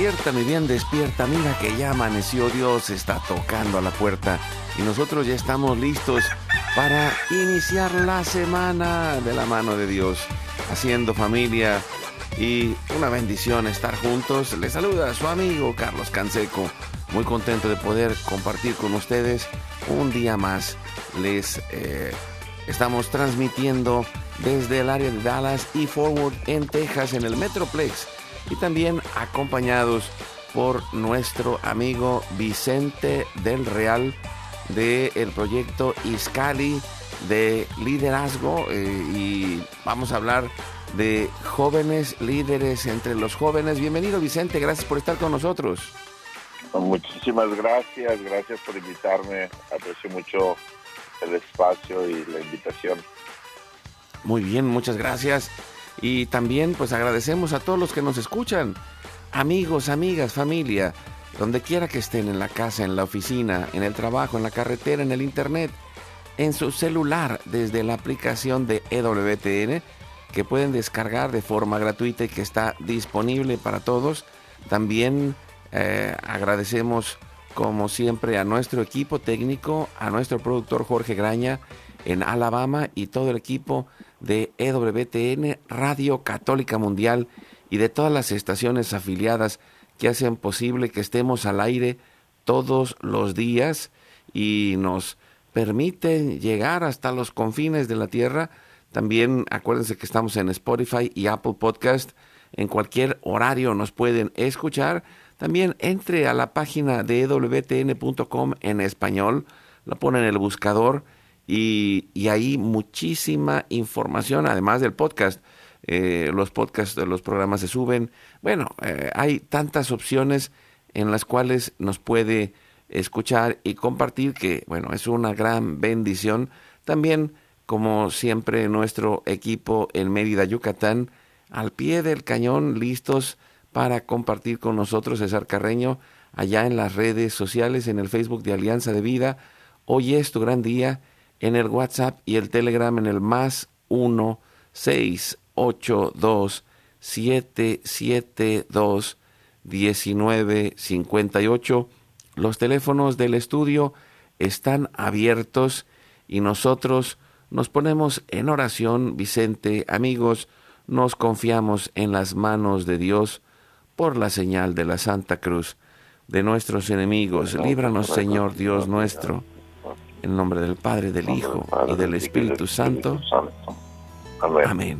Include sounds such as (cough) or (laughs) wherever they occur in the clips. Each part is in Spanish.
Despierta, mi bien, despierta. Mira que ya amaneció Dios, está tocando a la puerta. Y nosotros ya estamos listos para iniciar la semana de la mano de Dios. Haciendo familia y una bendición estar juntos. Les saluda a su amigo Carlos Canseco. Muy contento de poder compartir con ustedes un día más. Les eh, estamos transmitiendo desde el área de Dallas y Forward en Texas en el Metroplex y también acompañados por nuestro amigo Vicente del Real del el proyecto Iscali de liderazgo eh, y vamos a hablar de jóvenes líderes entre los jóvenes. Bienvenido Vicente, gracias por estar con nosotros. Muchísimas gracias, gracias por invitarme, aprecio mucho el espacio y la invitación. Muy bien, muchas gracias. Y también pues agradecemos a todos los que nos escuchan, amigos, amigas, familia, donde quiera que estén, en la casa, en la oficina, en el trabajo, en la carretera, en el internet, en su celular, desde la aplicación de EWTN, que pueden descargar de forma gratuita y que está disponible para todos. También eh, agradecemos como siempre a nuestro equipo técnico, a nuestro productor Jorge Graña en Alabama y todo el equipo de EWTN, Radio Católica Mundial y de todas las estaciones afiliadas que hacen posible que estemos al aire todos los días y nos permiten llegar hasta los confines de la tierra. También acuérdense que estamos en Spotify y Apple Podcast. En cualquier horario nos pueden escuchar. También entre a la página de ewtn.com en español, la ponen en el buscador y, ahí muchísima información, además del podcast. Eh, los podcasts, los programas se suben. Bueno, eh, hay tantas opciones en las cuales nos puede escuchar y compartir que, bueno, es una gran bendición. También, como siempre, nuestro equipo en Mérida, Yucatán, al pie del cañón, listos para compartir con nosotros, César Carreño, allá en las redes sociales, en el Facebook de Alianza de Vida. Hoy es tu gran día en el WhatsApp y el Telegram en el más 1 682 772 1958. Los teléfonos del estudio están abiertos y nosotros nos ponemos en oración, Vicente, amigos, nos confiamos en las manos de Dios por la señal de la Santa Cruz de nuestros enemigos. Líbranos, Señor Dios nuestro en nombre del Padre, del Hijo y del Espíritu Santo. Amén.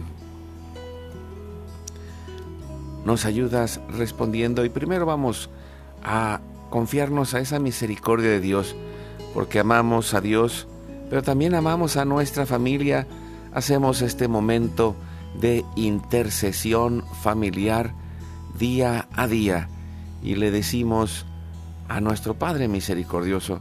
Nos ayudas respondiendo y primero vamos a confiarnos a esa misericordia de Dios, porque amamos a Dios, pero también amamos a nuestra familia. Hacemos este momento de intercesión familiar día a día y le decimos a nuestro Padre misericordioso,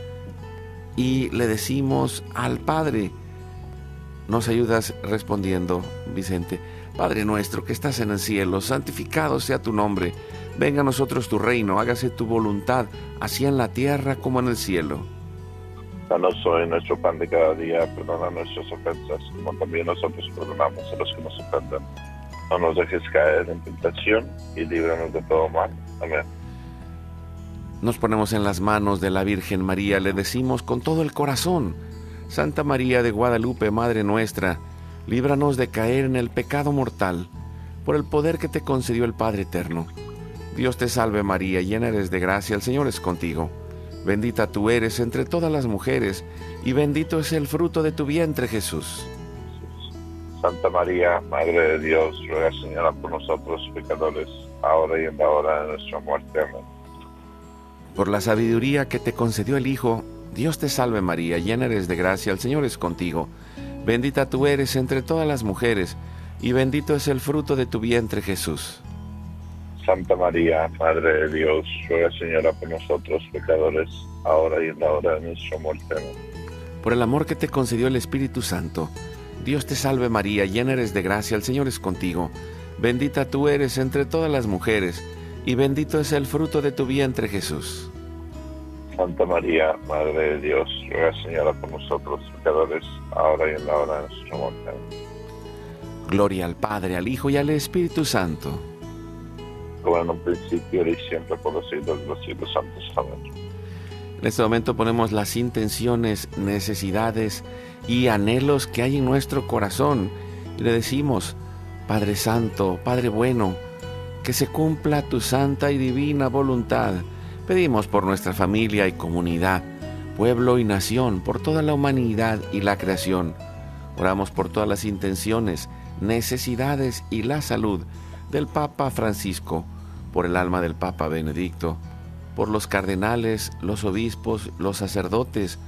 y le decimos al Padre, nos ayudas respondiendo, Vicente, Padre nuestro que estás en el cielo, santificado sea tu nombre. Venga a nosotros tu reino, hágase tu voluntad, así en la tierra como en el cielo. Danos hoy nuestro pan de cada día, perdona nuestras ofensas, como también nosotros perdonamos a los que nos ofenden. No nos dejes caer en tentación y líbranos de todo mal. Amén. Nos ponemos en las manos de la Virgen María, le decimos con todo el corazón, Santa María de Guadalupe, Madre nuestra, líbranos de caer en el pecado mortal, por el poder que te concedió el Padre Eterno. Dios te salve María, llena eres de gracia, el Señor es contigo. Bendita tú eres entre todas las mujeres, y bendito es el fruto de tu vientre Jesús. Santa María, Madre de Dios, ruega Señora por nosotros pecadores, ahora y en la hora de nuestra muerte. Amén. Por la sabiduría que te concedió el Hijo, Dios te salve María, llena eres de gracia, el Señor es contigo. Bendita tú eres entre todas las mujeres, y bendito es el fruto de tu vientre Jesús. Santa María, Madre de Dios, ruega Señora por nosotros pecadores, ahora y en la hora de nuestra muerte. Por el amor que te concedió el Espíritu Santo, Dios te salve María, llena eres de gracia, el Señor es contigo. Bendita tú eres entre todas las mujeres, y bendito es el fruto de tu vientre Jesús. Santa María, Madre de Dios, ruega Señora por nosotros pecadores, ahora y en la hora de nuestra muerte. Gloria al Padre, al Hijo y al Espíritu Santo. Como en un principio y siempre por los siglos de los siglos santos. Amén. En este momento ponemos las intenciones, necesidades y anhelos que hay en nuestro corazón y le decimos, Padre Santo, Padre bueno, que se cumpla tu santa y divina voluntad. Pedimos por nuestra familia y comunidad, pueblo y nación, por toda la humanidad y la creación. Oramos por todas las intenciones, necesidades y la salud del Papa Francisco, por el alma del Papa Benedicto, por los cardenales, los obispos, los sacerdotes,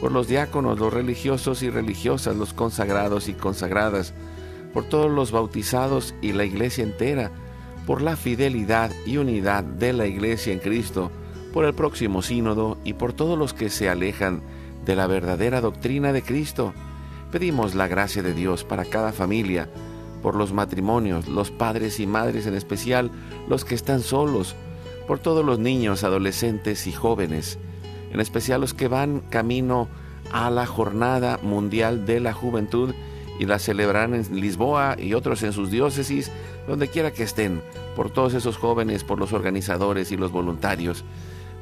por los diáconos, los religiosos y religiosas, los consagrados y consagradas, por todos los bautizados y la iglesia entera, por la fidelidad y unidad de la iglesia en Cristo, por el próximo sínodo y por todos los que se alejan de la verdadera doctrina de Cristo. Pedimos la gracia de Dios para cada familia, por los matrimonios, los padres y madres en especial, los que están solos, por todos los niños, adolescentes y jóvenes, en especial los que van camino a la Jornada Mundial de la Juventud y la celebrarán en Lisboa y otros en sus diócesis, donde quiera que estén, por todos esos jóvenes, por los organizadores y los voluntarios.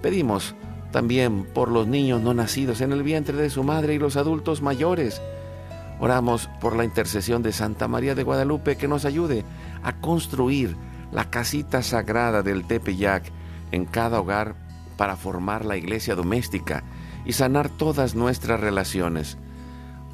Pedimos también por los niños no nacidos en el vientre de su madre y los adultos mayores. Oramos por la intercesión de Santa María de Guadalupe que nos ayude a construir la casita sagrada del Tepeyac en cada hogar para formar la iglesia doméstica y sanar todas nuestras relaciones,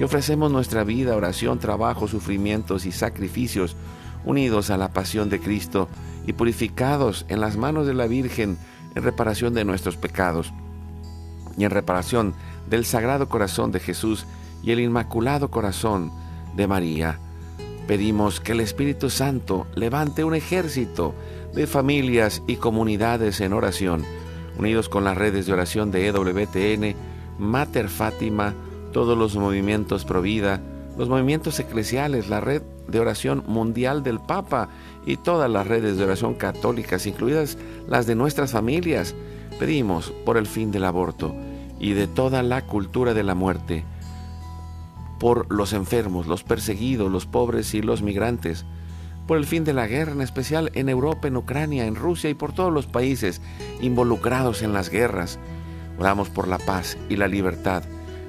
y ofrecemos nuestra vida, oración, trabajo, sufrimientos y sacrificios, unidos a la pasión de Cristo y purificados en las manos de la Virgen en reparación de nuestros pecados y en reparación del Sagrado Corazón de Jesús y el Inmaculado Corazón de María. Pedimos que el Espíritu Santo levante un ejército de familias y comunidades en oración, unidos con las redes de oración de EWTN, Mater Fátima, todos los movimientos Provida, los movimientos eclesiales, la red de oración mundial del Papa y todas las redes de oración católicas, incluidas las de nuestras familias. Pedimos por el fin del aborto y de toda la cultura de la muerte, por los enfermos, los perseguidos, los pobres y los migrantes, por el fin de la guerra, en especial en Europa, en Ucrania, en Rusia y por todos los países involucrados en las guerras. Oramos por la paz y la libertad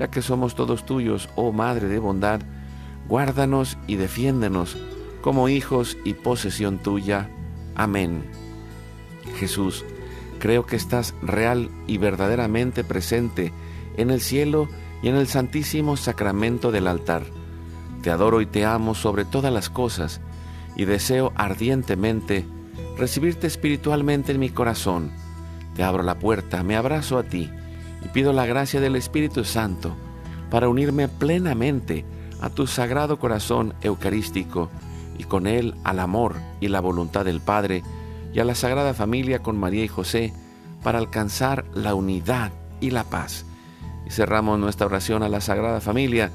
ya que somos todos tuyos, oh Madre de bondad, guárdanos y defiéndenos como hijos y posesión tuya. Amén. Jesús, creo que estás real y verdaderamente presente en el cielo y en el santísimo sacramento del altar. Te adoro y te amo sobre todas las cosas y deseo ardientemente recibirte espiritualmente en mi corazón. Te abro la puerta, me abrazo a ti y pido la gracia del Espíritu Santo para unirme plenamente a tu sagrado corazón eucarístico y con él al amor y la voluntad del Padre y a la Sagrada Familia con María y José para alcanzar la unidad y la paz. Y cerramos nuestra oración a la Sagrada Familia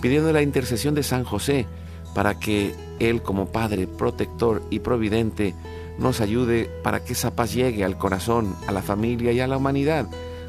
pidiendo la intercesión de San José para que Él como Padre protector y providente nos ayude para que esa paz llegue al corazón, a la familia y a la humanidad.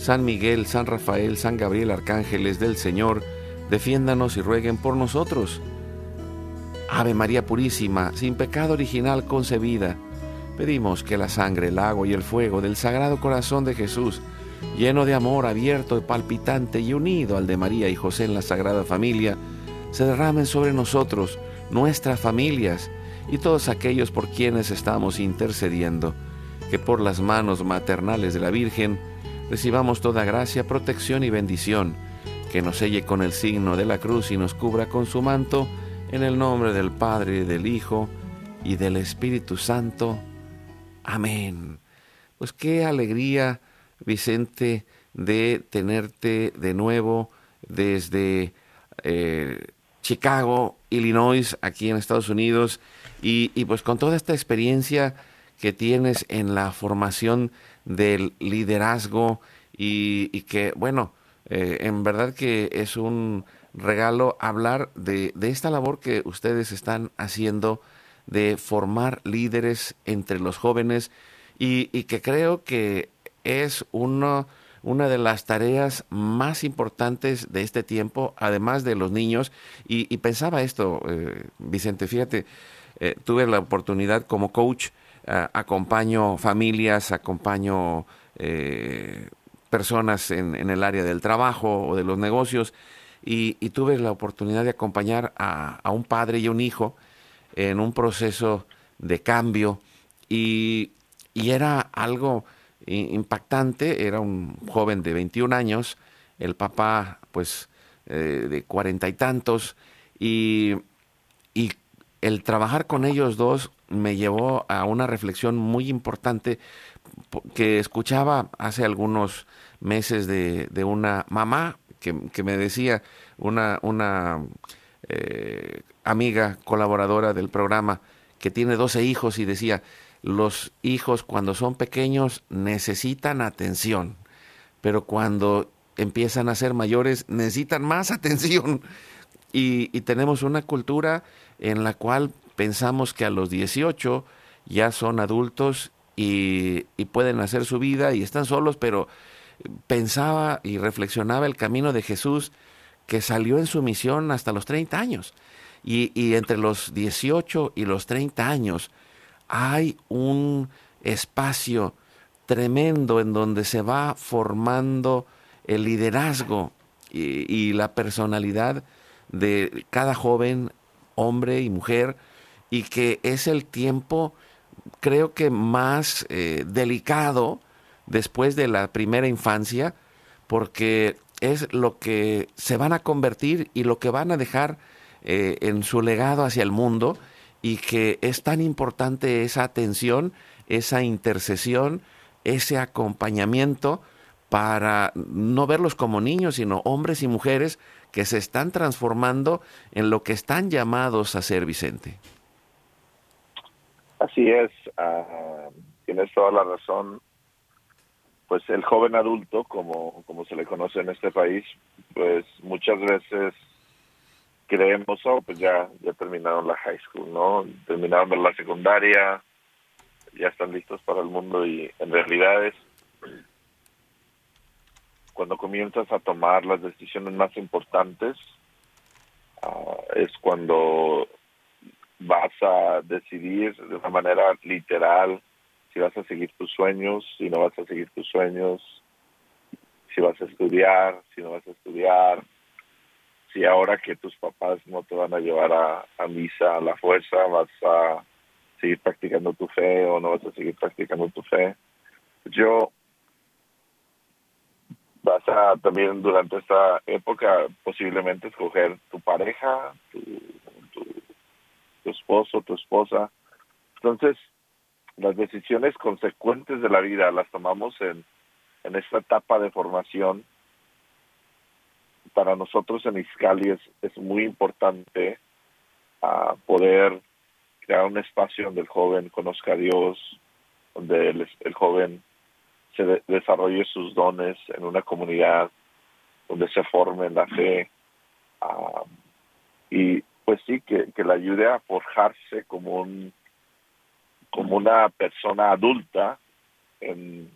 San Miguel, San Rafael, San Gabriel, arcángeles del Señor, defiéndanos y rueguen por nosotros. Ave María Purísima, sin pecado original concebida, pedimos que la sangre, el agua y el fuego del Sagrado Corazón de Jesús, lleno de amor, abierto y palpitante y unido al de María y José en la Sagrada Familia, se derramen sobre nosotros, nuestras familias y todos aquellos por quienes estamos intercediendo, que por las manos maternales de la Virgen recibamos toda gracia, protección y bendición, que nos selle con el signo de la cruz y nos cubra con su manto, en el nombre del Padre, del Hijo y del Espíritu Santo. Amén. Pues qué alegría, Vicente, de tenerte de nuevo desde eh, Chicago, Illinois, aquí en Estados Unidos, y, pues con toda esta experiencia que tienes en la formación del liderazgo y, que, bueno, eh, en verdad que es un regalo hablar de, esta labor que ustedes están haciendo de formar líderes entre los jóvenes y, que creo que es uno una de las tareas más importantes de este tiempo, además de los niños. Y, pensaba esto, eh, Vicente, fíjate, eh, tuve la oportunidad como coach, eh, acompaño familias, acompaño personas en, el área del trabajo o de los negocios, y, tuve la oportunidad de acompañar a, un padre y un hijo en un proceso de cambio, y, y era algo impactante, era un joven de 21 años, el papá pues eh, de cuarenta y tantos, y, y el trabajar con ellos dos me llevó a una reflexión muy importante que escuchaba hace algunos meses de, una mamá que, que, me decía, una, una eh, amiga colaboradora del programa que tiene 12 hijos y decía, los hijos cuando son pequeños necesitan atención, pero cuando empiezan a ser mayores necesitan más (laughs) atención. Y, tenemos una cultura en la cual pensamos que a los 18 ya son adultos y, pueden hacer su vida y están solos, pero pensaba y reflexionaba el camino de Jesús que salió en su misión hasta los 30 años. Y entre los 18 y los 30 años, hay un espacio tremendo en donde se va formando el liderazgo y, la personalidad de cada joven, hombre y mujer, y que es el tiempo creo que más eh, delicado después de la primera infancia, porque es lo que se van a convertir y lo que van a dejar eh, en su legado hacia el mundo y que es tan importante esa atención, esa intercesión, ese acompañamiento para no verlos como niños, sino hombres y mujeres que se están transformando en lo que están llamados a ser, Vicente. Así es, ah, tienes toda la razón. Pues el joven adulto, como, como se le conoce en este país, pues muchas veces creemos, oh, pues ya, ya terminaron la high school, ¿no? Terminaron la secundaria, ya están listos para el mundo y en realidad es cuando comienzas a tomar las decisiones más importantes, ah, es cuando vas a decidir de una manera literal si vas a seguir tus sueños, si no vas a seguir tus sueños, si vas a estudiar, si no vas a estudiar, si ahora que tus papás no te van a llevar a, a misa a la fuerza, vas a seguir practicando tu fe o no vas a seguir practicando tu fe. Yo vas a también durante esta época posiblemente escoger tu pareja, tu, tu, esposo, tu esposa. Entonces, las decisiones consecuentes de la vida las tomamos en, en esta etapa de formación. Para nosotros en Iscali es, es muy importante uh, poder crear un espacio donde el joven conozca a Dios, donde el, joven se desarrolle sus dones en una comunidad donde se forme en la fe ah, y pues sí que, que le ayude a forjarse como un como una persona adulta en,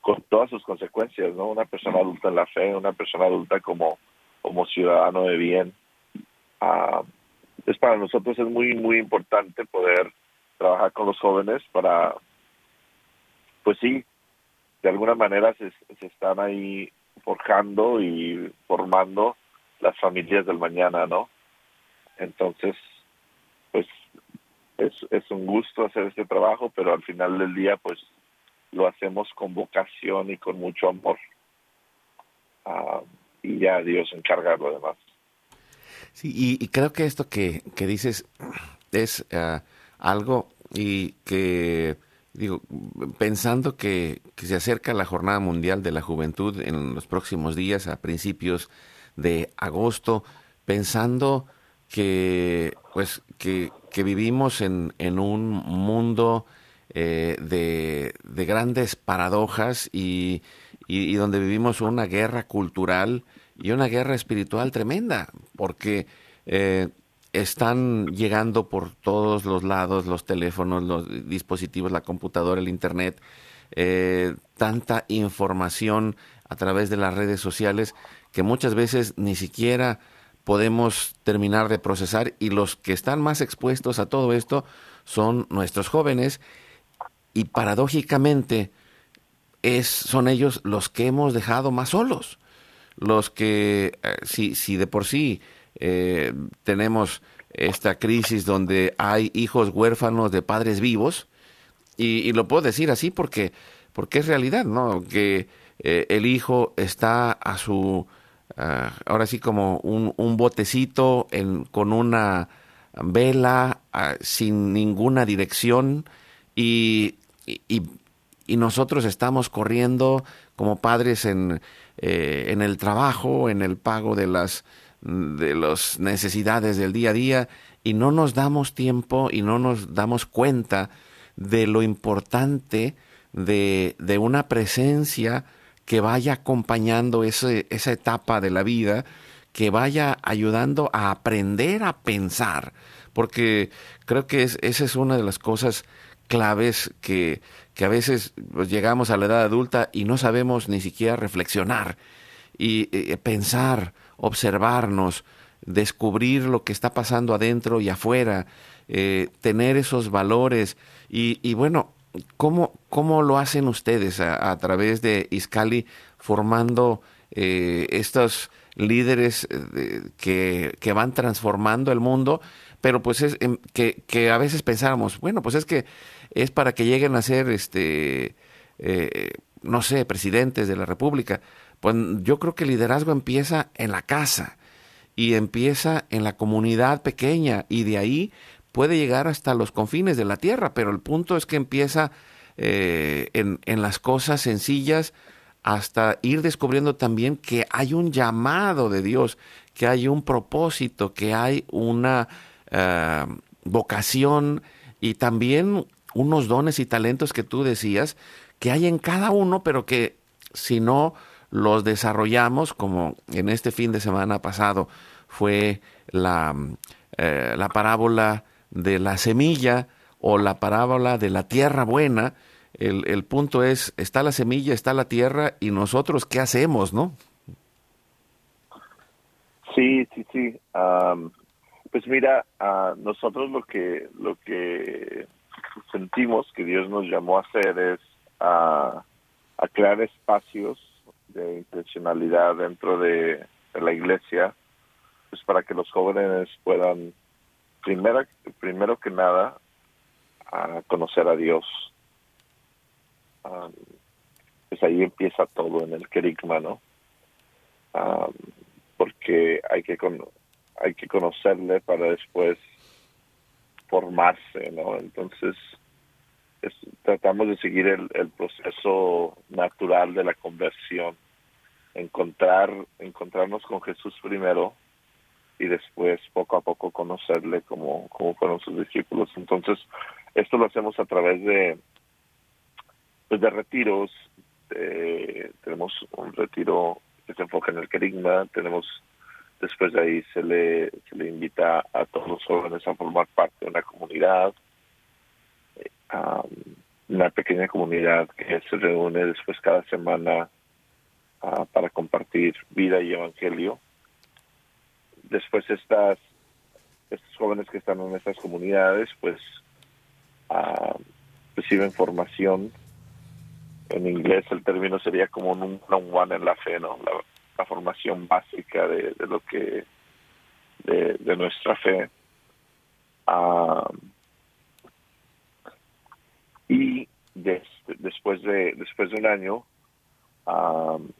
con todas sus consecuencias no una persona adulta en la fe una persona adulta como como ciudadano de bien. Uh, es para nosotros es muy muy importante poder trabajar con los jóvenes para pues sí, de alguna manera se, se están ahí forjando y formando las familias del mañana, ¿no? Entonces, pues es, es un gusto hacer este trabajo, pero al final del día, pues lo hacemos con vocación y con mucho amor. Uh, y ya Dios encarga lo demás. Sí, y, creo que esto que, que dices es uh, algo y que digo, pensando que, se acerca la Jornada Mundial de la Juventud en los próximos días, a principios de agosto, pensando que, pues, que, vivimos en, en, un mundo eh, de, de, grandes paradojas y, y, donde vivimos una guerra cultural y una guerra espiritual tremenda, porque eh, están llegando por todos los lados los teléfonos, los dispositivos, la computadora, el internet, eh, tanta información a través de las redes sociales que muchas veces ni siquiera podemos terminar de procesar y los que están más expuestos a todo esto son nuestros jóvenes y paradójicamente es, son ellos los que hemos dejado más solos, los que eh, si, si de por sí eh, tenemos esta crisis donde hay hijos huérfanos de padres vivos, y, lo puedo decir así porque, porque es realidad, ¿no? Que eh, el hijo está a su, ah, ahora sí como un, un botecito en, con una vela ah, sin ninguna dirección y, y, nosotros estamos corriendo como padres en, eh, en el trabajo, en el pago de las de las necesidades del día a día y no nos damos tiempo y no nos damos cuenta de lo importante de, de una presencia que vaya acompañando ese, esa etapa de la vida, que vaya ayudando a aprender a pensar, porque creo que es, esa es una de las cosas claves que, que a veces pues, llegamos a la edad adulta y no sabemos ni siquiera reflexionar y eh, pensar observarnos, descubrir lo que está pasando adentro y afuera, eh, tener esos valores y bueno, ¿cómo, ¿cómo, lo hacen ustedes a, través de Iscali formando eh, estos líderes que, que, van transformando el mundo, pero pues es em, que, que, a veces pensáramos, bueno, pues es que es para que lleguen a ser, este, no sé, presidentes de la República. Pues yo creo que el liderazgo empieza en la casa y empieza en la comunidad pequeña y de ahí puede llegar hasta los confines de la tierra, pero el punto es que empieza eh, en, en, las cosas sencillas hasta ir descubriendo también que hay un llamado de Dios, que hay un propósito, que hay una eh, vocación y también unos dones y talentos que tú decías que hay en cada uno, pero que si no los desarrollamos, como en este fin de semana pasado fue la, eh, la parábola de la semilla o la parábola de la tierra buena, el, el, punto es, está la semilla, está la tierra y nosotros qué hacemos, ¿no? Sí, sí, sí. pues mira, uh, nosotros lo que lo que sentimos que Dios nos llamó a hacer es a, a crear espacios de intencionalidad dentro de, de, la iglesia, pues para que los jóvenes puedan, primero, primero que nada, a conocer a Dios. Um, pues ahí empieza todo en el querigma, ¿no? Um, porque hay que con, hay que conocerle para después formarse, ¿no? Entonces, tratamos de seguir el, el, proceso natural de la conversión, encontrar, encontrarnos con Jesús primero y después poco a poco conocerle como, como fueron sus discípulos. Entonces, esto lo hacemos a través de, pues de retiros, tenemos un retiro que se enfoca en el querigma, tenemos después de ahí se le, se le invita a todos los jóvenes a formar parte de una comunidad, una pequeña comunidad que se reúne después cada semana uh, para compartir vida y evangelio. Después estas estos jóvenes que están en estas comunidades pues uh, reciben formación en inglés. El término sería como un one en la fe no la, la formación básica de, de, lo que de, nuestra fe. Uh, y des, después de después de un año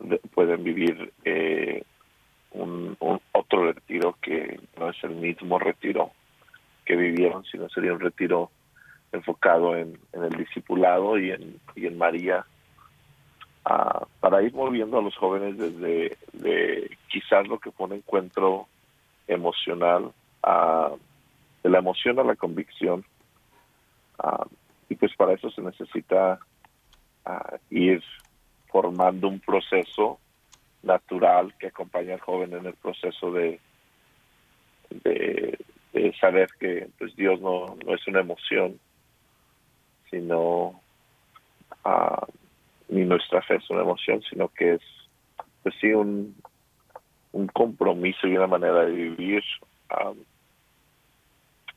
de, pueden vivir eh, un, otro retiro que no es el mismo retiro que vivieron, sino sería un retiro enfocado en, el discipulado y en, y en María, uh, para ir moviendo a los jóvenes desde de quizás lo que fue un encuentro emocional, uh, de la emoción a la convicción, uh, y pues para eso se necesita ir formando un proceso natural que acompaña al joven en el proceso de, de, saber que pues Dios no, no es una emoción, sino uh, ni nuestra fe es una emoción, sino que es pues sí un, un compromiso y una manera de vivir.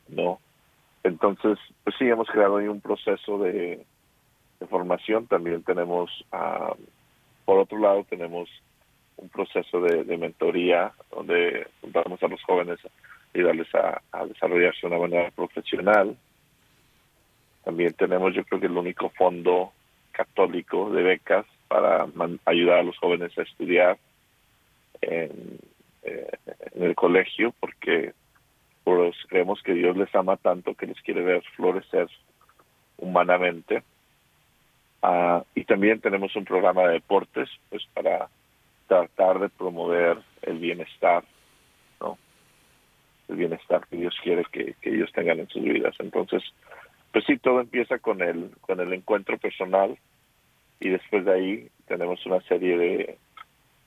No entonces, pues sí, hemos creado ahí un proceso de, de formación. También tenemos, uh, por otro lado, tenemos un proceso de, mentoría donde vamos a los jóvenes a ayudarles a, desarrollarse de una manera profesional. También tenemos, yo creo que el único fondo católico de becas para ayudar a los jóvenes a estudiar en, eh, el colegio, porque pues creemos que Dios les ama tanto que les quiere ver florecer humanamente. Uh, y también tenemos un programa de deportes, pues para tratar de promover el bienestar, ¿no? El bienestar que Dios quiere que, ellos tengan en sus vidas. Entonces, pues sí, todo empieza con el, con el encuentro personal y después de ahí tenemos una serie de,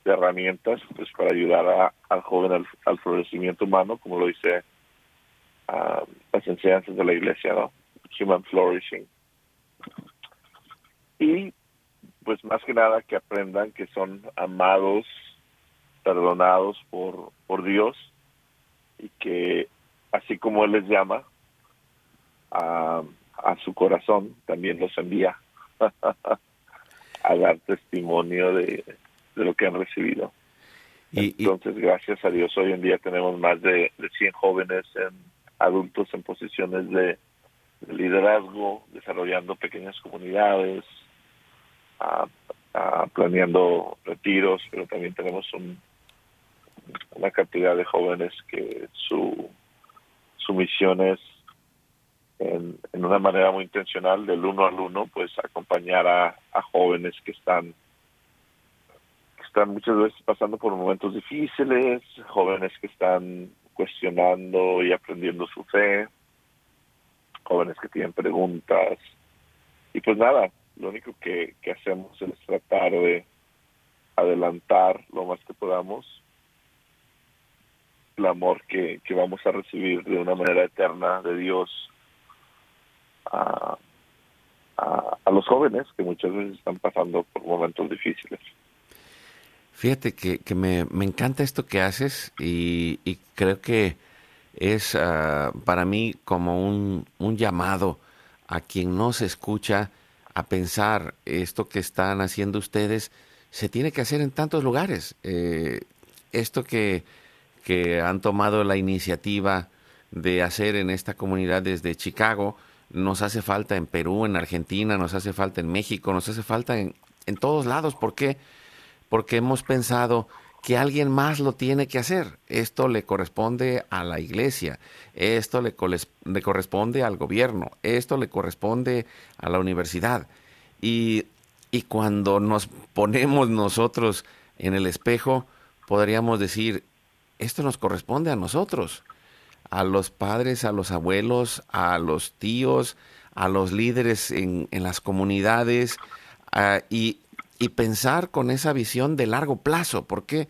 de herramientas pues para ayudar a, al joven al, florecimiento humano, como lo dice uh, las enseñanzas de la iglesia, ¿no? Human flourishing. Y pues más que nada que aprendan que son amados, perdonados por, por Dios y que así como Él les llama a, a su corazón, también los envía (laughs) a dar testimonio de, de lo que han recibido. Entonces, gracias a Dios, hoy en día tenemos más de, de 100 jóvenes en, adultos en posiciones de, liderazgo, desarrollando pequeñas comunidades, planeando retiros, pero también tenemos un, una cantidad de jóvenes que su, misión es en, una manera muy intencional del uno al uno, pues acompañar a, a jóvenes que están están muchas veces pasando por momentos difíciles, jóvenes que están cuestionando y aprendiendo su fe, jóvenes que tienen preguntas. Y pues nada, lo único que, que hacemos es tratar de adelantar lo más que podamos el amor que, que vamos a recibir de una manera eterna de Dios a, a, los jóvenes que muchas veces están pasando por momentos difíciles. Fíjate que, que me, me, encanta esto que haces y, y creo que es uh, para mí como un, un, llamado a quien no se escucha a pensar esto que están haciendo ustedes se tiene que hacer en tantos lugares. Eh, esto que, que han tomado la iniciativa de hacer en esta comunidad desde Chicago, nos hace falta en Perú, en Argentina, nos hace falta en México, nos hace falta en, en todos lados. ¿Por qué? Porque hemos pensado que alguien más lo tiene que hacer. Esto le corresponde a la iglesia, esto le, le corresponde al gobierno, esto le corresponde a la universidad. Y, y cuando nos ponemos nosotros en el espejo, podríamos decir, esto nos corresponde a nosotros, a los padres, a los abuelos, a los tíos, a los líderes en, en las comunidades y, y, pensar con esa visión de largo plazo. ¿Por qué?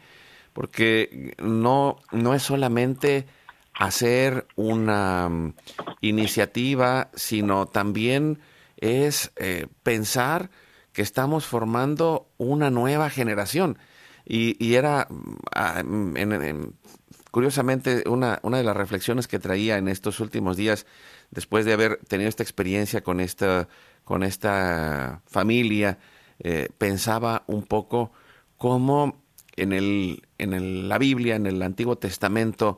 Porque no, no es solamente hacer una mm, iniciativa, sino también es eh, pensar que estamos formando una nueva generación. Y, era, ah, curiosamente, una, una de las reflexiones que traía en estos últimos días, después de haber tenido esta experiencia con esta, con esta familia, eh, pensaba un poco cómo en, el, en la Biblia, en el Antiguo Testamento,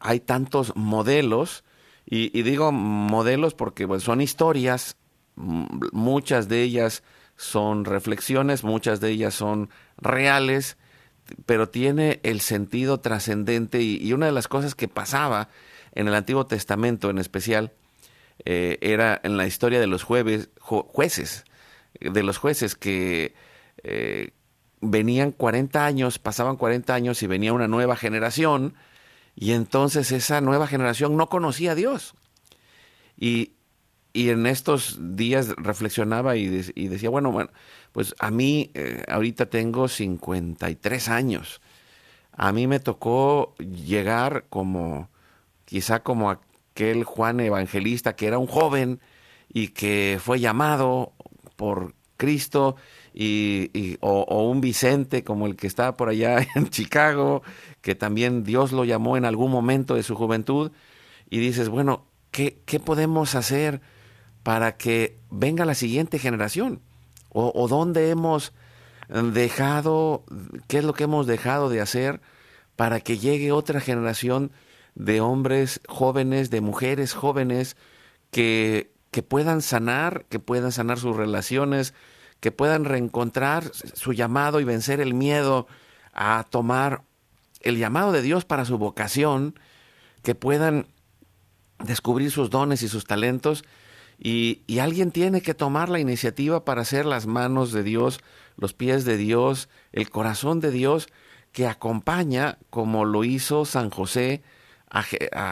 hay tantos modelos, y, digo modelos porque pues, son historias, muchas de ellas son reflexiones, muchas de ellas son reales, pero tiene el sentido trascendente y, una de las cosas que pasaba en el Antiguo Testamento en especial eh, era en la historia de los jueves, jueces, de los jueces que eh, venían 40 años, pasaban 40 años y venía una nueva generación y entonces esa nueva generación no conocía a Dios. Y, y en estos días reflexionaba y, decía, bueno, bueno, pues a mí eh, ahorita tengo 53 años. A mí me tocó llegar como, quizá como aquel Juan Evangelista que era un joven y que fue llamado por Cristo y, o, un Vicente como el que estaba por allá (laughs) en Chicago, que también Dios lo llamó en algún momento de su juventud, y dices, bueno, ¿qué, qué podemos hacer? para que venga la siguiente generación? ¿O, dónde hemos dejado, qué es lo que hemos dejado de hacer para que llegue otra generación de hombres jóvenes, de mujeres jóvenes que, que puedan sanar, que puedan sanar sus relaciones, que puedan reencontrar su llamado y vencer el miedo a tomar el llamado de Dios para su vocación, que puedan descubrir sus dones y sus talentos y, alguien tiene que tomar la iniciativa para hacer las manos de Dios, los pies de Dios, el corazón de Dios, que acompaña, como lo hizo San José, a,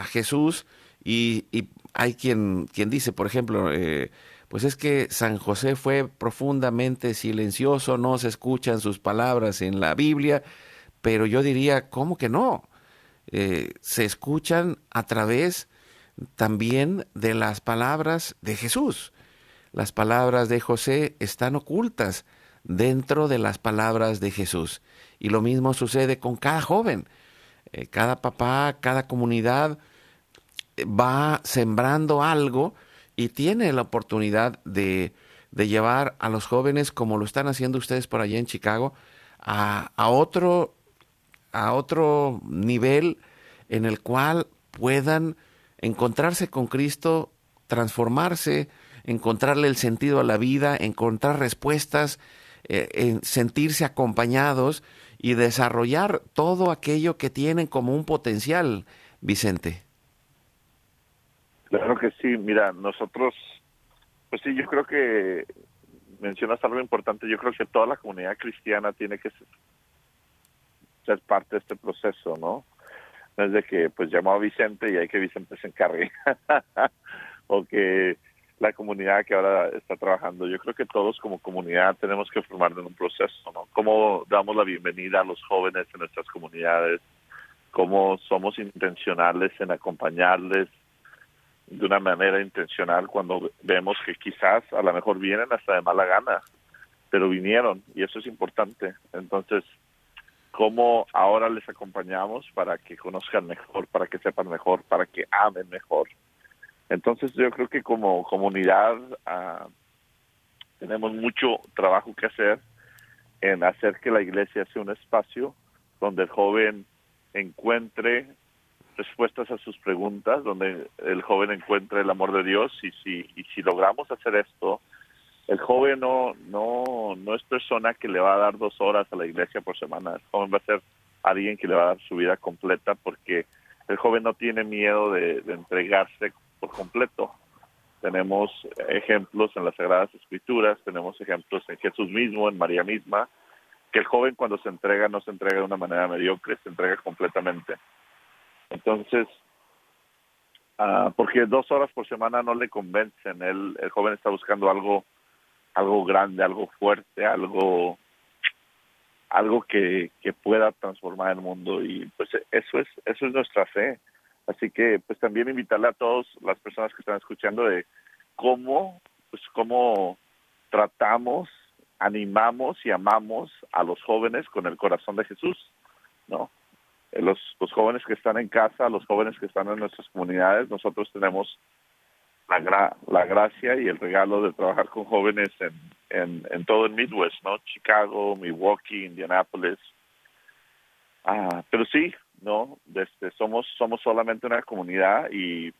Jesús. Y, hay quien, quien dice, por ejemplo, eh, pues es que San José fue profundamente silencioso, no se escuchan sus palabras en la Biblia, pero yo diría, ¿cómo que no? Eh, se escuchan a través también de las palabras de Jesús. Las palabras de José están ocultas dentro de las palabras de Jesús. Y lo mismo sucede con cada joven. Eh, cada papá, cada comunidad va sembrando algo y tiene la oportunidad de, llevar a los jóvenes, como lo están haciendo ustedes por allá en Chicago, a, a otro a otro nivel en el cual puedan encontrarse con Cristo, transformarse, encontrarle el sentido a la vida, encontrar respuestas, eh, sentirse acompañados y desarrollar todo aquello que tienen como un potencial, Vicente. Claro que sí, mira, nosotros, pues sí, yo creo que mencionas algo importante, yo creo que toda la comunidad cristiana tiene que ser, parte de este proceso, ¿no? No es de que pues llamó a Vicente y hay que Vicente se encargue, (laughs) o que la comunidad que ahora está trabajando. Yo creo que todos como comunidad tenemos que formar en un proceso, ¿no? Cómo damos la bienvenida a los jóvenes en nuestras comunidades, cómo somos intencionales en acompañarles de una manera intencional cuando vemos que quizás a lo mejor vienen hasta de mala gana, pero vinieron y eso es importante. Entonces, ¿cómo ahora les acompañamos para que conozcan mejor, para que sepan mejor, para que amen mejor? Entonces yo creo que como comunidad ah, tenemos mucho trabajo que hacer en hacer que la iglesia sea un espacio donde el joven encuentre respuestas a sus preguntas, donde el joven encuentre el amor de Dios y si, y si logramos hacer esto, el joven no, no, no es persona que le va a dar dos horas a la iglesia por semana, el joven va a ser alguien que le va a dar su vida completa porque el joven no tiene miedo de entregarse por completo. Tenemos ejemplos en las Sagradas Escrituras, tenemos ejemplos en Jesús mismo, en María misma, que el joven cuando se entrega no se entrega de una manera mediocre, se entrega completamente. Entonces, uh, porque dos horas por semana no le convencen, el, el joven está buscando algo, algo grande, algo fuerte, algo algo que, que pueda transformar el mundo y pues eso es eso es nuestra fe Así que pues también invitarle a todas las personas que están escuchando de cómo, pues cómo tratamos, animamos y amamos a los jóvenes con el corazón de Jesús, ¿no? Eh, los, los jóvenes que están en casa, los jóvenes que están en nuestras comunidades, nosotros tenemos la, la gracia y el regalo de trabajar con jóvenes en, en, en todo el Midwest, ¿no? Chicago, Milwaukee, Indianapolis. Ah, pero sí, ¿no? Desde, somos, somos solamente una comunidad y,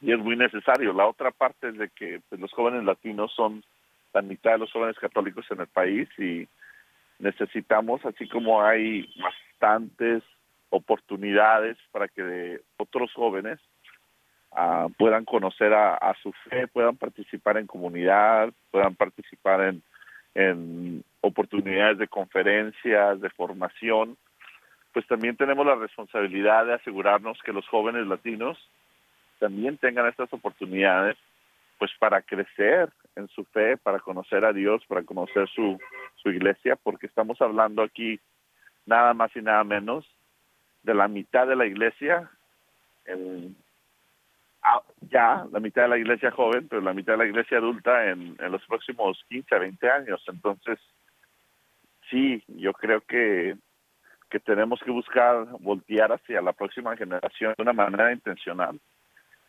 y es muy necesario. La otra parte es de que pues, los jóvenes latinos son la mitad de los jóvenes católicos en el país y necesitamos, así como hay bastantes oportunidades para que otros jóvenes uh, puedan conocer a, a, su fe, puedan participar en comunidad, puedan participar en, en oportunidades de conferencias, de formación, pues también tenemos la responsabilidad de asegurarnos que los jóvenes latinos también tengan estas oportunidades, pues para crecer en su fe, para conocer a Dios, para conocer su, su iglesia, porque estamos hablando aquí nada más y nada menos de la mitad de la iglesia, en, ya la mitad de la iglesia joven, pero la mitad de la iglesia adulta en, en los próximos 15 a 20 años. Entonces, sí, yo creo que que tenemos que buscar voltear hacia la próxima generación de una manera intencional.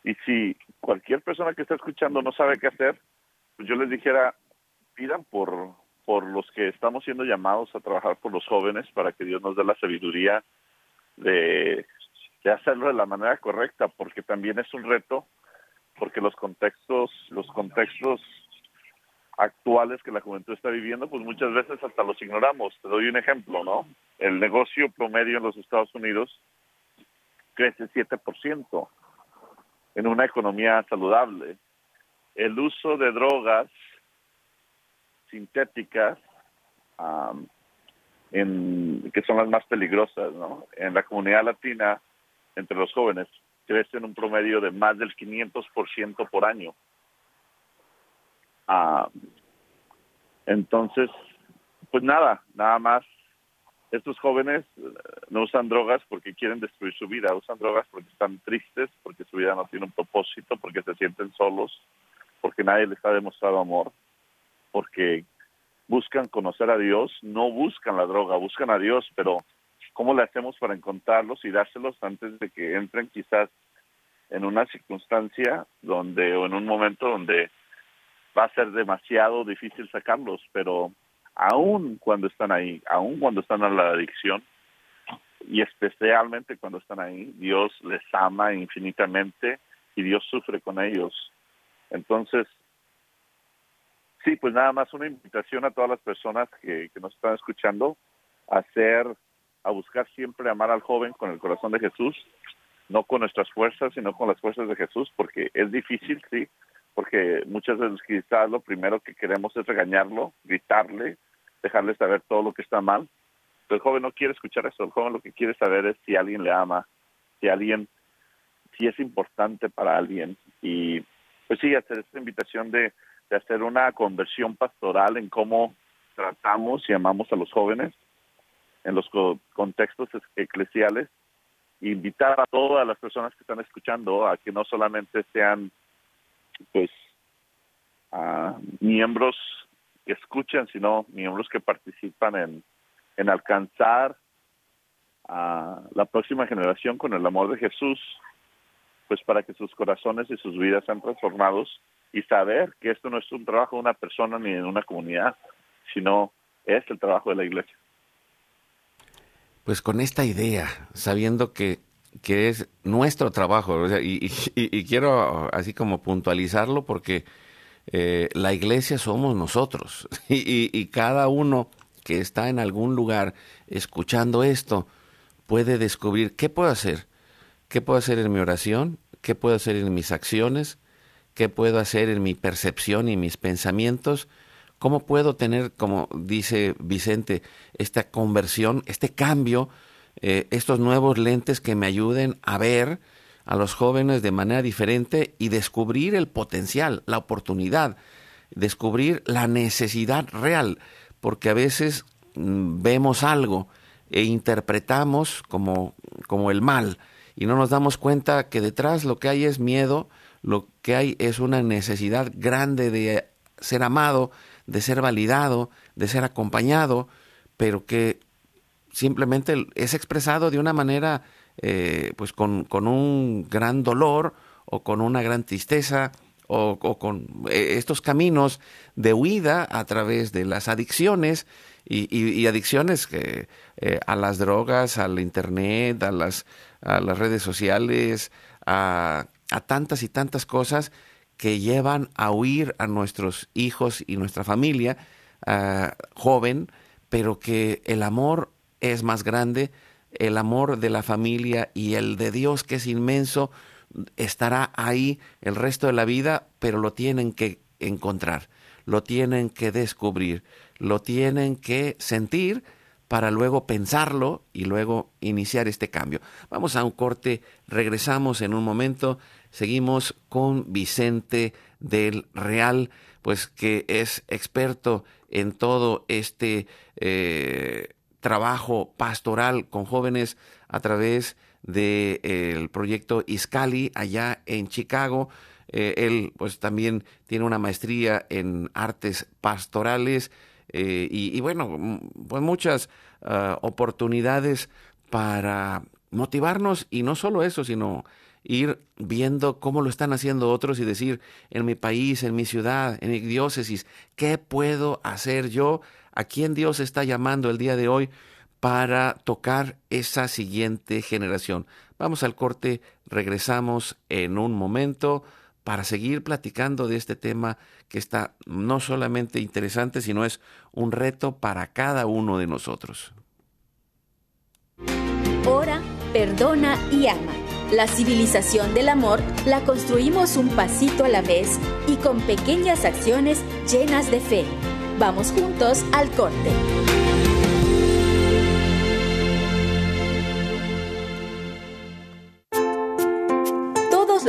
Y si cualquier persona que está escuchando no sabe qué hacer, pues yo les dijera, pidan por, por los que estamos siendo llamados a trabajar por los jóvenes para que Dios nos dé la sabiduría de, hacerlo de la manera correcta, porque también es un reto, porque los contextos, los contextos actuales que la juventud está viviendo, pues muchas veces hasta los ignoramos. Te doy un ejemplo, ¿no? El negocio promedio en los Estados Unidos crece 7% en una economía saludable. El uso de drogas sintéticas, en, que son las más peligrosas, ¿no? En la comunidad latina, entre los jóvenes, crece en un promedio de más del 500% por año. Ah, entonces, pues nada, nada más. Estos jóvenes eh, no usan drogas porque quieren destruir su vida, usan drogas porque están tristes, porque su vida no tiene un propósito, porque se sienten solos, porque nadie les ha demostrado amor, porque buscan conocer a Dios, no buscan la droga, buscan a Dios, pero ¿cómo le hacemos para encontrarlos y dárselos antes de que entren quizás en una circunstancia donde o en un momento donde va a ser demasiado difícil sacarlos, pero aún cuando están ahí, aún cuando están en la adicción, y especialmente cuando están ahí, Dios les ama infinitamente y Dios sufre con ellos. Entonces, sí, pues nada más una invitación a todas las personas que, que nos están escuchando a hacer, a buscar siempre amar al joven con el corazón de Jesús, no con nuestras fuerzas, sino con las fuerzas de Jesús, porque es difícil, sí, porque muchas veces quizás lo primero que queremos es regañarlo, gritarle, dejarle saber todo lo que está mal. Pero el joven no quiere escuchar eso, el joven lo que quiere saber es si alguien le ama, si alguien, si es importante para alguien. Y pues sí, hacer esta invitación de, de hacer una conversión pastoral en cómo tratamos y amamos a los jóvenes en los contextos eclesiales invitar a todas las personas que están escuchando a que no solamente sean pues miembros que escuchan, sino miembros que participan en, en alcanzar a la próxima generación con el amor de Jesús, pues para que sus corazones y sus vidas sean transformados y saber que esto no es un trabajo de una persona ni de una comunidad, sino es el trabajo de la iglesia. Pues con esta idea, sabiendo que, que es nuestro trabajo, y, quiero así como puntualizarlo porque eh, la iglesia somos nosotros (laughs) y cada uno que está en algún lugar escuchando esto puede descubrir qué puedo hacer, qué puedo hacer en mi oración, qué puedo hacer en mis acciones, qué puedo hacer en mi percepción y mis pensamientos, cómo puedo tener, como dice Vicente, esta conversión, este cambio, eh, estos nuevos lentes que me ayuden a ver a los jóvenes de manera diferente y descubrir el potencial, la oportunidad, descubrir la necesidad real, porque a veces mm, vemos algo e interpretamos como, como el mal y no nos damos cuenta que detrás lo que hay es miedo, lo que hay es una necesidad grande de ser amado, de ser validado, de ser acompañado, pero que simplemente es expresado de una manera eh, pues con, con, un gran dolor o con una gran tristeza o, con eh, estos caminos de huida a través de las adicciones y, adicciones que, eh, a las drogas, al internet, a las, a las redes sociales, a, a tantas y tantas cosas que llevan a huir a nuestros hijos y nuestra familia joven, pero que el amor es más grande, el amor de la familia y el de Dios que es inmenso estará ahí el resto de la vida, pero lo tienen que encontrar, lo tienen que descubrir, lo tienen que sentir para luego pensarlo y luego iniciar este cambio. Vamos a un corte, regresamos en un momento, seguimos con Vicente del Real, pues que es experto en todo este eh, trabajo pastoral con jóvenes a través del proyecto Iscali allá en Chicago. Eh, él pues también tiene una maestría en artes pastorales eh, y, bueno, pues muchas ah, oportunidades para motivarnos y no solo eso, sino ir viendo cómo lo están haciendo otros y decir, en mi país, en mi ciudad, en mi diócesis, ¿qué puedo hacer yo? ¿A quién Dios está llamando el día de hoy para tocar esa siguiente generación? Vamos al corte, regresamos en un momento para seguir platicando de este tema que está no solamente interesante, sino es un reto para cada uno de nosotros. Ora, perdona y ama. La civilización del amor la construimos un pasito a la vez y con pequeñas acciones llenas de fe. Vamos juntos al corte.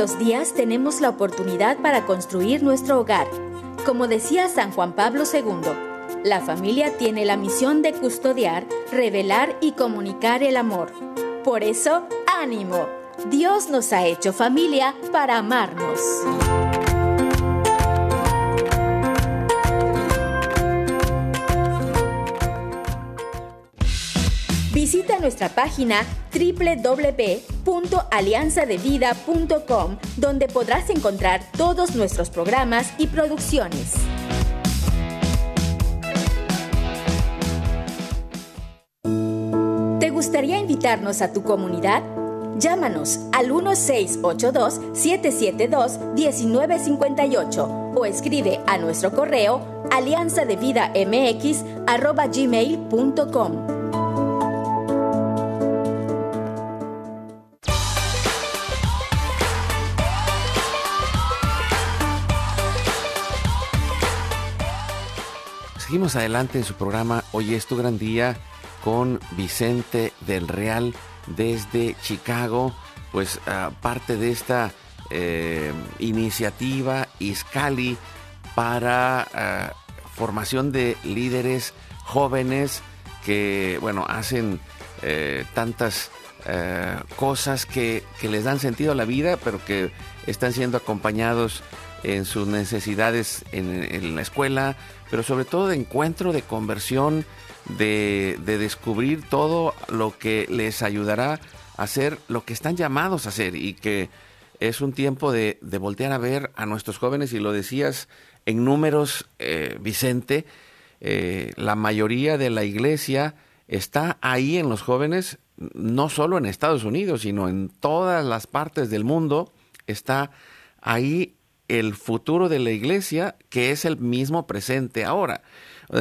Los días tenemos la oportunidad para construir nuestro hogar. Como decía San Juan Pablo II, la familia tiene la misión de custodiar, revelar y comunicar el amor. Por eso, ánimo. Dios nos ha hecho familia para amarnos. Visita nuestra página www.alianzadevida.com donde podrás encontrar todos nuestros programas y producciones. gustaría invitarnos a tu comunidad? Llámanos al 1682-772-1958 o escribe a nuestro correo alianza Seguimos adelante en su programa Hoy es tu gran día con Vicente del Real desde Chicago, pues ah, parte de esta eh, iniciativa Iscali para ah, formación de líderes jóvenes que, bueno, hacen eh, tantas eh, cosas que, les dan sentido a la vida, pero que están siendo acompañados en sus necesidades en, la escuela, pero sobre todo de encuentro, de conversión, de, descubrir todo lo que les ayudará a hacer lo que están llamados a hacer y que es un tiempo de, voltear a ver a nuestros jóvenes y lo decías en números, eh, Vicente, eh, la mayoría de la iglesia está ahí en los jóvenes, no solo en Estados Unidos, sino en todas las partes del mundo, está ahí el futuro de la iglesia, que es el mismo presente ahora.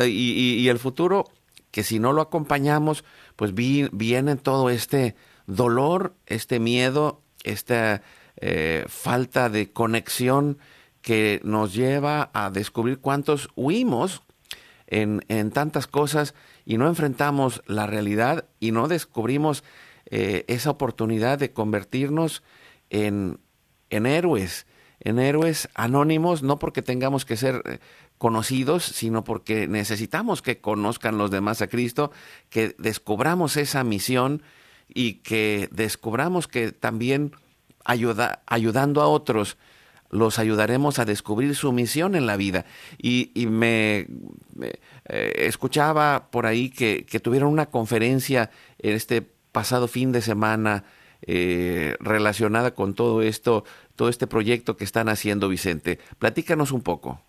Y, el futuro que si no lo acompañamos, pues viene todo este dolor, este miedo, esta eh, falta de conexión que nos lleva a descubrir cuántos huimos en, tantas cosas y no enfrentamos la realidad y no descubrimos eh, esa oportunidad de convertirnos en, en héroes, en héroes anónimos, no porque tengamos que ser eh, conocidos, sino porque necesitamos que conozcan los demás a Cristo, que descubramos esa misión y que descubramos que también ayuda, ayudando a otros, los ayudaremos a descubrir su misión en la vida. Y, me, eh, escuchaba por ahí que, que, tuvieron una conferencia este pasado fin de semana eh, relacionada con todo esto, todo este proyecto que están haciendo, Vicente. Platícanos un poco.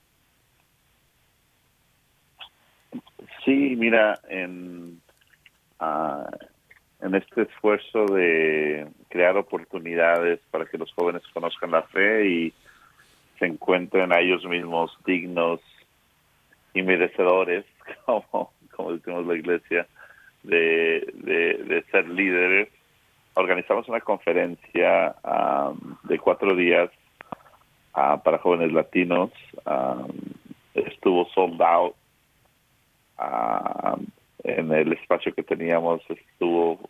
Sí, mira, en, ah, en este esfuerzo de crear oportunidades para que los jóvenes conozcan la fe y se encuentren a ellos mismos dignos y merecedores, (laughs) como, como decimos la iglesia, de, de, ser líderes. Organizamos una conferencia um, de cuatro días uh, para jóvenes latinos. Um, estuvo sold out. Uh, en el espacio que teníamos estuvo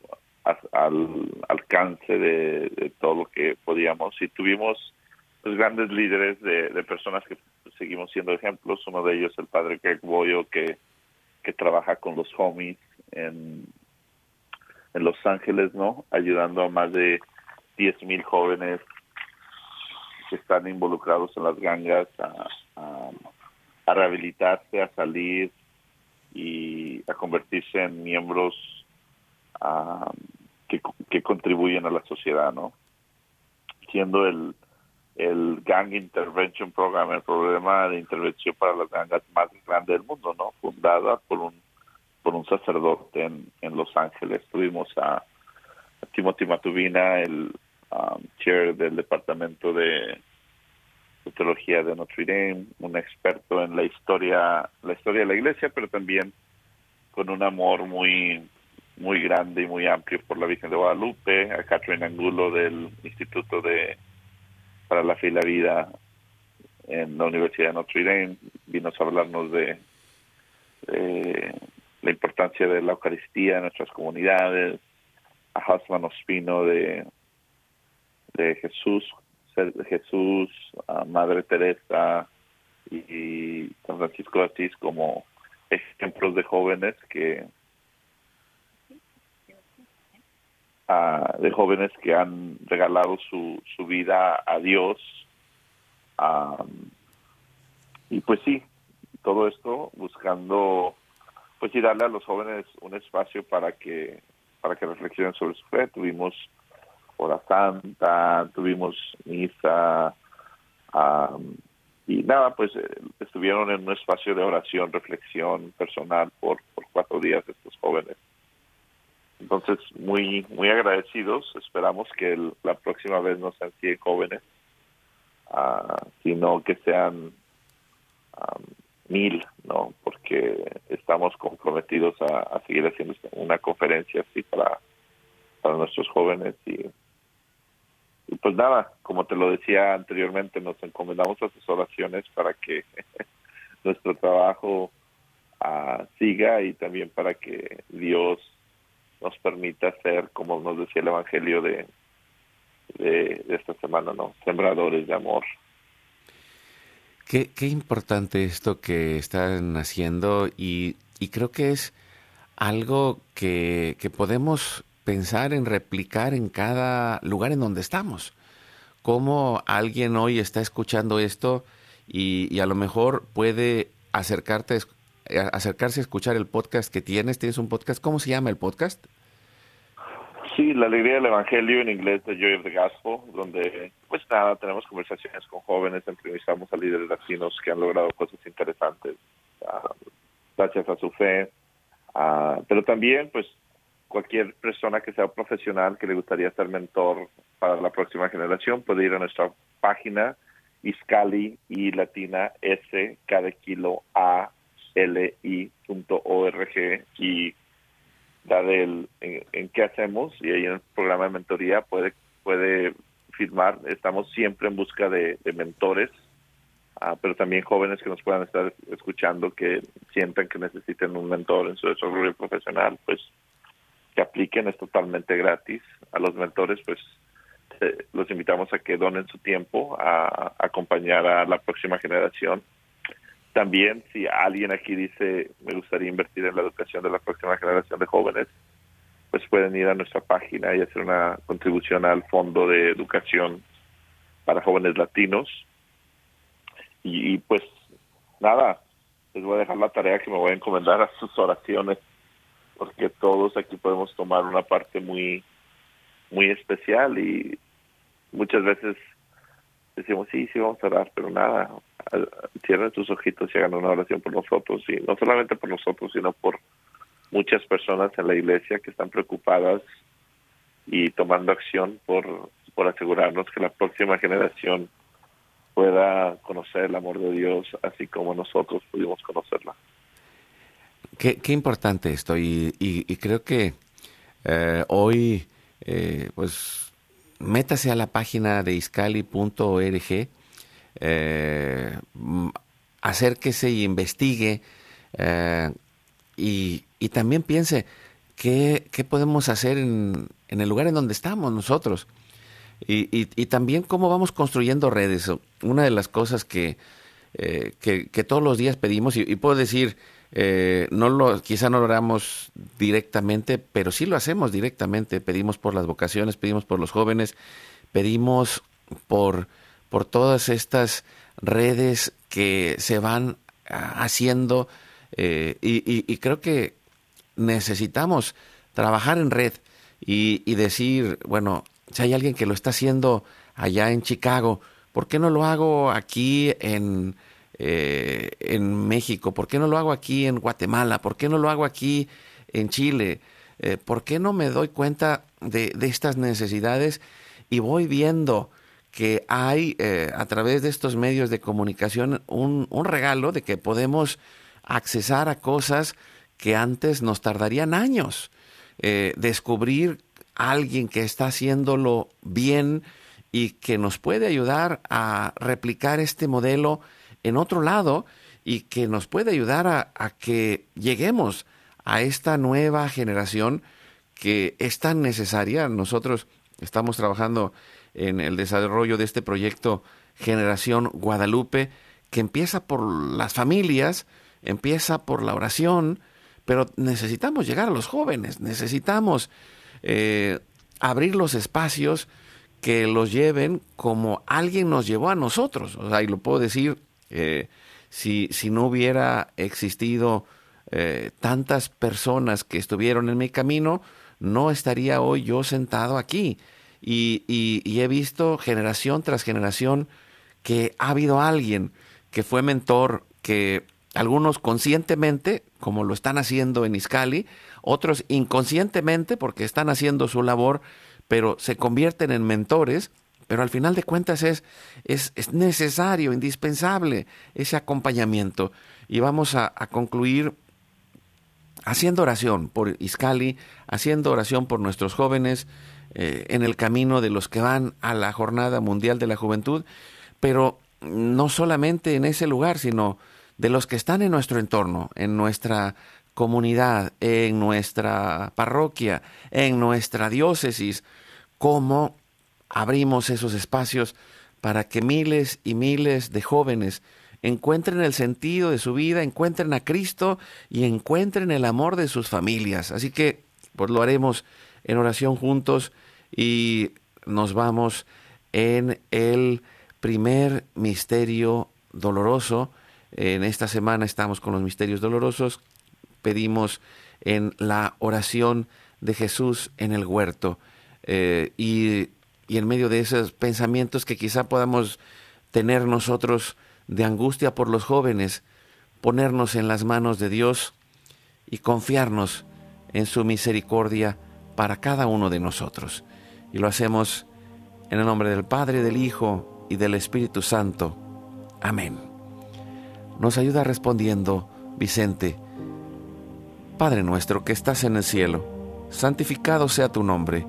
al alcance de, todo lo que podíamos y tuvimos pues, grandes líderes de, personas que seguimos siendo ejemplos. Uno de ellos el padre Greg Boyo, que, que trabaja con los homies en, en Los Ángeles, ¿no? Ayudando a más de 10 mil jóvenes que están involucrados en las gangas a, a, rehabilitarse, a salir y a convertirse en miembros que, que contribuyen a la sociedad, ¿no? Siendo el, el Gang Intervention Program, el programa de intervención para las gangas más grande del mundo, ¿no? Fundada por un por un sacerdote en, en Los Ángeles. Tuvimos a, Timothy Matubina, el um, chair del departamento de, teología de Notre Dame, un experto en la historia, la historia de la iglesia, pero también con un amor muy muy grande y muy amplio por la Virgen de Guadalupe, a Catherine Angulo del Instituto de para la fe y la vida en la Universidad de Notre Dame. Vino a hablarnos de, la importancia de la Eucaristía en nuestras comunidades. A Hasman Ospino de, de Jesús, de Jesús, a Madre Teresa y San Francisco de Asís como ejemplos de jóvenes que de jóvenes que han regalado su, su vida a Dios. y pues sí, todo esto buscando pues y darle a los jóvenes un espacio para que para que reflexionen sobre su fe. Tuvimos hora santa, tuvimos misa y nada, pues eh, estuvieron en un espacio de oración, reflexión personal por, por cuatro días estos jóvenes. entonces, muy muy agradecidos. Esperamos que la próxima vez no sean 100 jóvenes, uh, sino que sean mil, ¿no? Porque estamos comprometidos a, seguir haciendo una conferencia así para, para nuestros jóvenes y, pues nada, como te lo decía anteriormente, nos encomendamos a sus oraciones para que (laughs) nuestro trabajo uh, siga y también para que Dios nos permita ser, como nos decía el Evangelio de, de, esta semana, ¿no? Sembradores de amor. Qué, importante esto que están haciendo y, creo que es algo que, podemos pensar en replicar en cada lugar en donde estamos. Cómo alguien hoy está escuchando esto y, y a lo mejor puede acercarte, acercarse a escuchar el podcast que tienes. Tienes un podcast, ¿cómo se llama el podcast? Sí, la alegría del Evangelio en inglés de Joy of the Gospel, donde pues nada, tenemos conversaciones con jóvenes, entrevistamos a líderes latinos que han logrado cosas interesantes. Uh, gracias a su fe, uh, pero también pues cualquier persona que sea profesional que le gustaría ser mentor para la próxima generación puede ir a nuestra página iscali y latina s cada a l i punto org y dar el en, qué hacemos y ahí en el programa de mentoría puede puede firmar. Estamos siempre en busca de, mentores ah, pero también jóvenes que nos puedan estar escuchando que sientan que necesiten un mentor en su desarrollo profesional pues que apliquen es totalmente gratis. A los mentores pues los invitamos a que donen su tiempo a acompañar a la próxima generación también, si alguien aquí dice, me gustaría invertir en la educación de la próxima generación de jóvenes, pues pueden ir a nuestra página y hacer una contribución al Fondo de Educación para Jóvenes Latinos. Y, pues nada, les voy a dejar la tarea que me voy a encomendar a sus oraciones, porque todos aquí podemos tomar una parte muy, muy especial y muchas veces decimos, sí, sí, vamos a orar, pero nada, cierren tus ojitos y hagan una oración por nosotros, y no solamente por nosotros, sino por muchas personas en la iglesia que están preocupadas y tomando acción por, por asegurarnos que la próxima generación pueda conocer el amor de Dios así como nosotros pudimos conocerla. Qué, qué importante esto y, y, creo que eh, hoy eh, pues métase a la página de iscali.org, eh, acérquese y investigue eh, y, también piense qué, podemos hacer en, el lugar en donde estamos nosotros. Y, también cómo vamos construyendo redes. Una de las cosas que, eh, que, todos los días pedimos, y, puedo decir, eh, no lo, quizá no lo hagamos directamente, pero sí lo hacemos directamente. Pedimos por las vocaciones, pedimos por los jóvenes, pedimos por, por todas estas redes que se van ah, haciendo eh, y, creo que necesitamos trabajar en red y, y, decir, bueno, si hay alguien que lo está haciendo allá en Chicago, ¿por qué no lo hago aquí en, eh, en México? ¿Por qué no lo hago aquí en Guatemala? ¿Por qué no lo hago aquí en Chile? Eh, ¿Por qué no me doy cuenta de, estas necesidades y voy viendo que hay eh, a través de estos medios de comunicación un, regalo de que podemos accesar a cosas que antes nos tardarían años. descubrir a alguien que está haciéndolo bien y que nos puede ayudar a replicar este modelo en otro lado y que nos puede ayudar a, que lleguemos a esta nueva generación que es tan necesaria. Nosotros estamos trabajando en el desarrollo de este proyecto Generación Guadalupe, que empieza por las familias, empieza por la oración, pero necesitamos llegar a los jóvenes, necesitamos eh, abrir los espacios que los lleven como alguien nos llevó a nosotros. O sea, y lo puedo decir eh, si, si, no hubiera existido eh, tantas personas que estuvieron en mi camino, no estaría hoy yo sentado aquí. Y, he visto generación tras generación que ha habido alguien que fue mentor, que algunos conscientemente, como lo están haciendo en Iscali, otros inconscientemente porque están haciendo su labor, pero se convierten en mentores, pero al final de cuentas es, es, necesario, indispensable ese acompañamiento. Y vamos a, concluir haciendo oración por Iscali, haciendo oración por nuestros jóvenes eh, en el camino de los que van a la Jornada Mundial de la Juventud, pero no solamente en ese lugar, sino de los que están en nuestro entorno, en nuestra comunidad, en nuestra parroquia, en nuestra diócesis, cómo abrimos esos espacios para que miles y miles de jóvenes encuentren el sentido de su vida, encuentren a Cristo y encuentren el amor de sus familias. Así que pues lo haremos en oración juntos y nos vamos en el primer misterio doloroso. En esta semana estamos con los misterios dolorosos. Pedimos en la oración de Jesús en el huerto. Eh, y, y en medio de esos pensamientos que quizá podamos tener nosotros de angustia por los jóvenes, ponernos en las manos de Dios y confiarnos en su misericordia para cada uno de nosotros. Y lo hacemos en el nombre del Padre, del Hijo y del Espíritu Santo. Amén. Nos ayuda respondiendo Vicente, Padre nuestro que estás en el cielo, santificado sea tu nombre,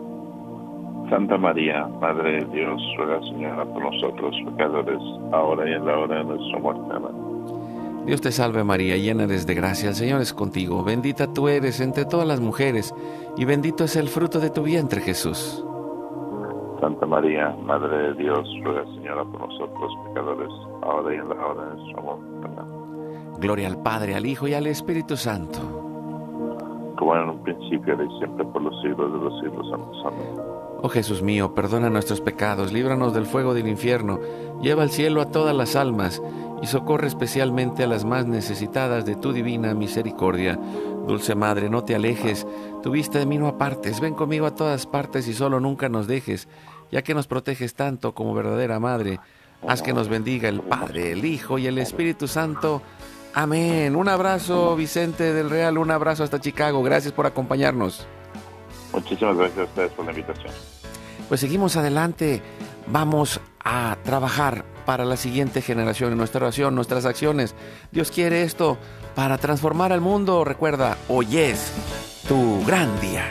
Santa María, Madre de Dios, ruega Señora por nosotros pecadores, ahora y en la hora de nuestra muerte. Amén. Dios te salve María, llena eres de gracia, el Señor es contigo, bendita tú eres entre todas las mujeres, y bendito es el fruto de tu vientre Jesús. Santa María, Madre de Dios, ruega Señora por nosotros pecadores, ahora y en la hora de nuestra muerte. Gloria al Padre, al Hijo y al Espíritu Santo. Como en un principio, y siempre, por los siglos de los siglos. Amén. Oh Jesús mío, perdona nuestros pecados, líbranos del fuego del infierno, lleva al cielo a todas las almas, y socorre especialmente a las más necesitadas de tu divina misericordia. Dulce Madre, no te alejes, tu vista de mí no apartes, ven conmigo a todas partes y solo nunca nos dejes, ya que nos proteges tanto como verdadera Madre. Haz que nos bendiga el Padre, el Hijo y el Espíritu Santo. Amén. Un abrazo, Vicente del Real, un abrazo hasta Chicago. Gracias por acompañarnos. Muchísimas gracias a ustedes por la invitación. Pues seguimos adelante. Vamos a trabajar para la siguiente generación en nuestra oración, nuestras acciones. Dios quiere esto para transformar al mundo. Recuerda, hoy es tu gran día.